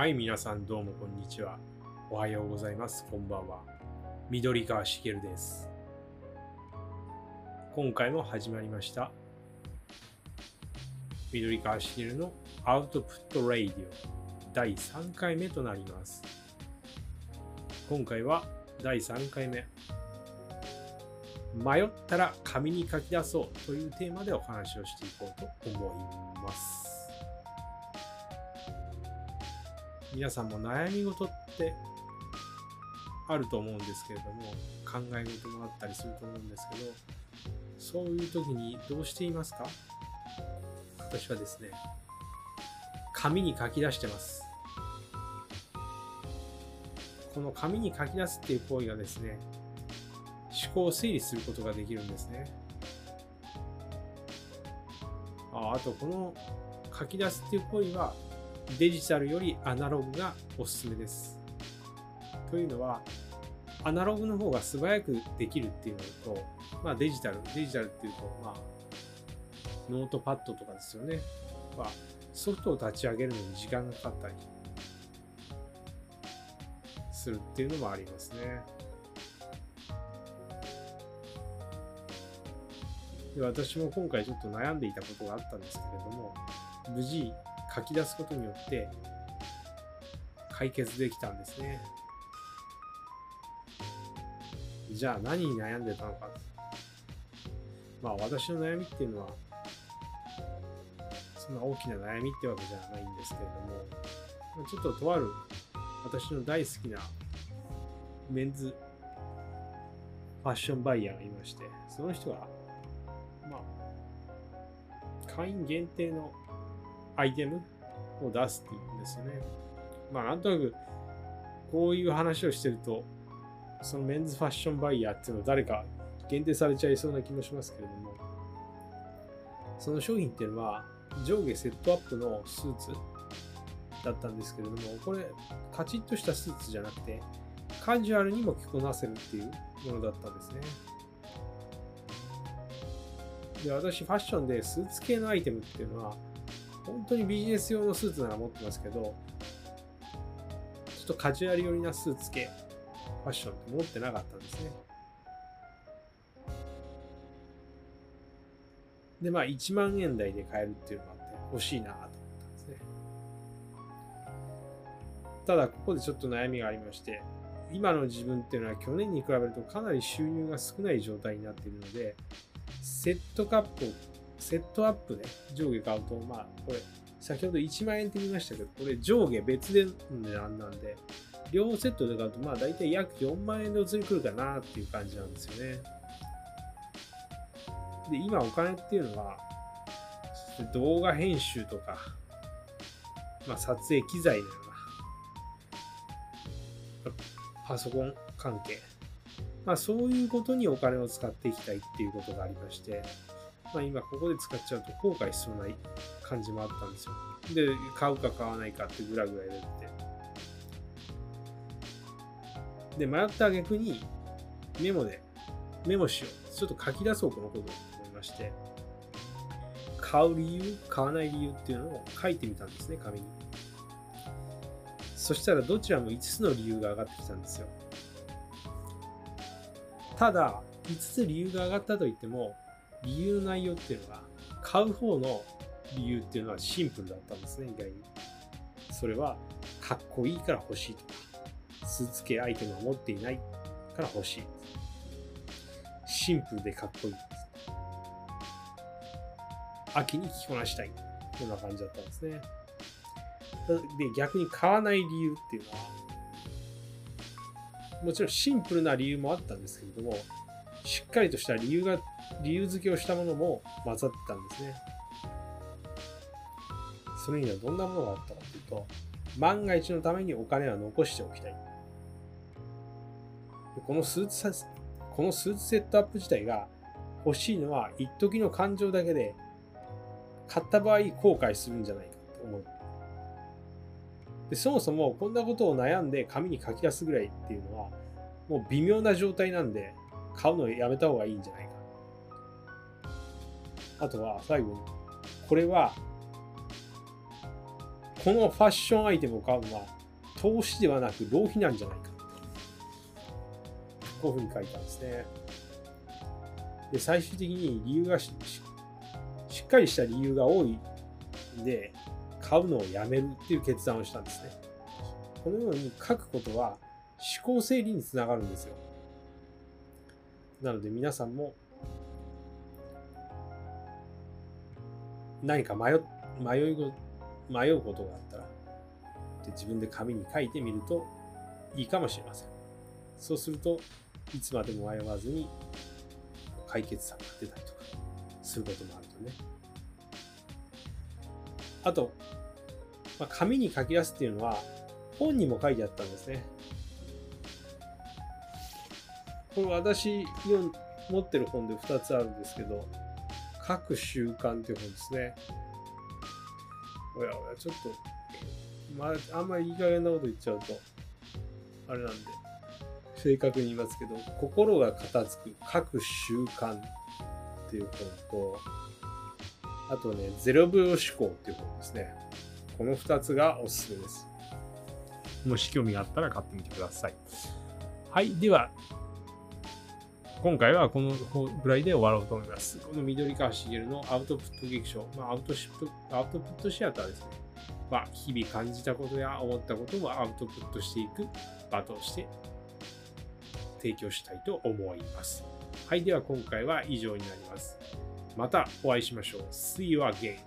はい、皆さんどうもこんにちは。おはようございます。こんばんは。緑川茂です。今回も始まりました。緑川茂のアウトプットレイディオ第3回目となります。今回は第3回目。迷ったら紙に書き出そうというテーマでお話をしていこうと思います。皆さんも悩み事ってあると思うんですけれども考え事もあったりすると思うんですけどそういう時にどうしていますか？私はですね紙に書き出してます。この紙に書き出すっていう行為がですね思考を整理することができるんですね。ああとこの書き出すっていう行為はデジタルよりアナログがおすすめです。というのは、アナログの方が素早くできるっていうのと、まあデジタル、デジタルっていうと、まあ、ノートパッドとかですよね。は、ソフトを立ち上げるのに時間がかかったりするっていうのもありますね。で私も今回ちょっと悩んでいたことがあったんですけれども、無事書き出すことによって解決できたんですね。じゃあ何に悩んでたのか。まあ私の悩みっていうのはそんな大きな悩みってわけじゃないんですけれども、ちょっととある私の大好きなメンズファッションバイヤーがいまして、その人が、まあ、会員限定のアイテムを出すっていうんですよね。まあなんとなくこういう話をしてるとそのメンズファッションバイヤーっていうのは誰か限定されちゃいそうな気もしますけれどもその商品っていうのは上下セットアップのスーツだったんですけれどもこれカチッとしたスーツじゃなくてカジュアルにも着こなせるっていうものだったんですね。で私ファッションでスーツ系のアイテムっていうのは本当にビジネス用のスーツなら持ってますけど、ちょっとカジュアル寄りなスーツ系、ファッションって持ってなかったんですね。で、まあ1万円台で買えるっていうのがあって欲しいなと思ったんですね。ただ、ここでちょっと悩みがありまして、今の自分っていうのは去年に比べるとかなり収入が少ない状態になっているので、セットカップをセットアップで上下買うと、まあ、これ、先ほど1万円って言いましたけど、これ上下別で値段なんで、両セットで買うと、まあ、大体約4万円で移りくるかなっていう感じなんですよね。で、今お金っていうのは、動画編集とか、まあ、撮影機材のような、パソコン関係、まあ、そういうことにお金を使っていきたいっていうことがありまして、まあ、今ここで使っちゃうと後悔しそうな感じもあったんですよ。で、買うか買わないかってぐらぐら入れて。で、迷った挙句にメモで、メモしよう。ちょっと書き出そう、このことと思いまして、買う理由、買わない理由っていうのを書いてみたんですね、紙に。そしたらどちらも5つの理由が上がってきたんですよ。ただ、5つ理由が上がったといっても、理由の内容っていうのが買う方の理由っていうのはシンプルだったんですね意外にそれはかっこいいから欲しいとかスーツ系アイテムを持っていないから欲しいシンプルでかっこいい秋に着こなしたいこんな感じだったんですねで逆に買わない理由っていうのはもちろんシンプルな理由もあったんですけれどもしっかりとした理由が理由付けをしたものも混ざってたんですね。それにはどんなものがあったかというと、万が一のためにお金は残しておきたい。このスーツ、このスーツセットアップ自体が欲しいのは一時の感情だけで、買った場合後悔するんじゃないかと思う。でそもそもこんなことを悩んで紙に書き出すぐらいっていうのは、もう微妙な状態なんで、買うのをやめた方がいいんじゃないか。あとは最後に、これはこのファッションアイテムを買うのは投資ではなく浪費なんじゃないか。こういうふうに書いたんですね。で、最終的に理由がししっかりした理由が多いんで、買うのをやめるっていう決断をしたんですね。このように書くことは思考整理につながるんですよ。なので皆さんも何か迷迷い迷うことがあったらで自分で紙に書いてみるといいかもしれません。そうするといつまでも迷わずに解決策が出たりとかすることもあるとね。あと、まあ、紙に書き出すっていうのは本にも書いてあったんですね。これ私持ってる本で2つあるんですけど、書く習慣っていう本ですね。おやおや、ちょっと、まあ、あんまりいい加減なこと言っちゃうと、あれなんで、正確に言いますけど、心が片付く書く習慣っていう本と、あとね、0秒思考っていう本ですね。この2つがおすすめです。もし興味があったら買ってみてください。はい。では、今回はこのぐらいで終わろうと思います。この緑川茂のアウトプット劇場、まあ、アウトシップアウトプットシアターですね。は日々感じたことや思ったことをアウトプットしていく場として提供したいと思います。はい。では今回は以上になります。またお会いしましょう。See you again.